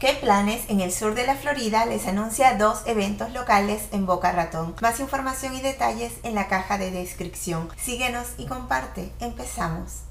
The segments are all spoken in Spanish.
¿Qué planes en el sur de la Florida les anuncia dos eventos locales en Boca Ratón? Más información y detalles en la caja de descripción. Síguenos y comparte. Empezamos.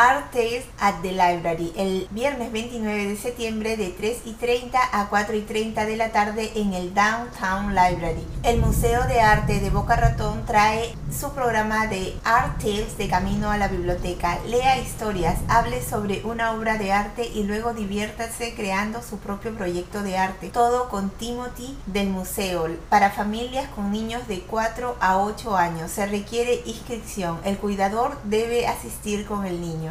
Art Tales at the Library el viernes 29 de septiembre de 3 y 30 a 4 y 30 de la tarde en el Downtown Library. El Museo de Arte de Boca Ratón trae su programa de Art Tales de Camino a la Biblioteca. Lea historias, hable sobre una obra de arte y luego diviértase creando su propio proyecto de arte. Todo con Timothy del museo para familias con niños de 4 a 8 años. Se requiere inscripción. El cuidador debe asistir con el niño.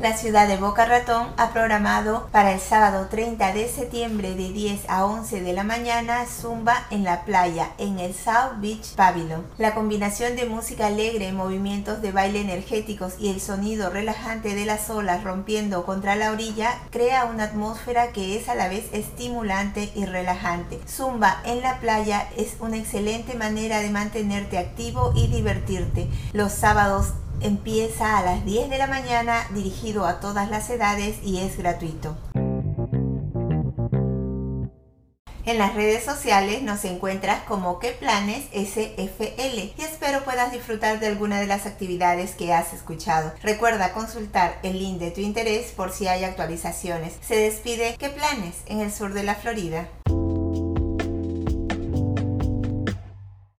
La ciudad de Boca Ratón ha programado para el sábado 30 de septiembre de 10 a 11 de la mañana Zumba en la playa en el South Beach Pavilion. La combinación de música alegre, movimientos de baile energéticos y el sonido relajante de las olas rompiendo contra la orilla crea una atmósfera que es a la vez estimulante y relajante. Zumba en la playa es una excelente manera de mantenerte activo y divertirte. Los sábados Empieza a las 10 de la mañana, dirigido a todas las edades y es gratuito. En las redes sociales nos encuentras como qué planes SFL y espero puedas disfrutar de alguna de las actividades que has escuchado. Recuerda consultar el link de tu interés por si hay actualizaciones. Se despide qué planes en el sur de la Florida.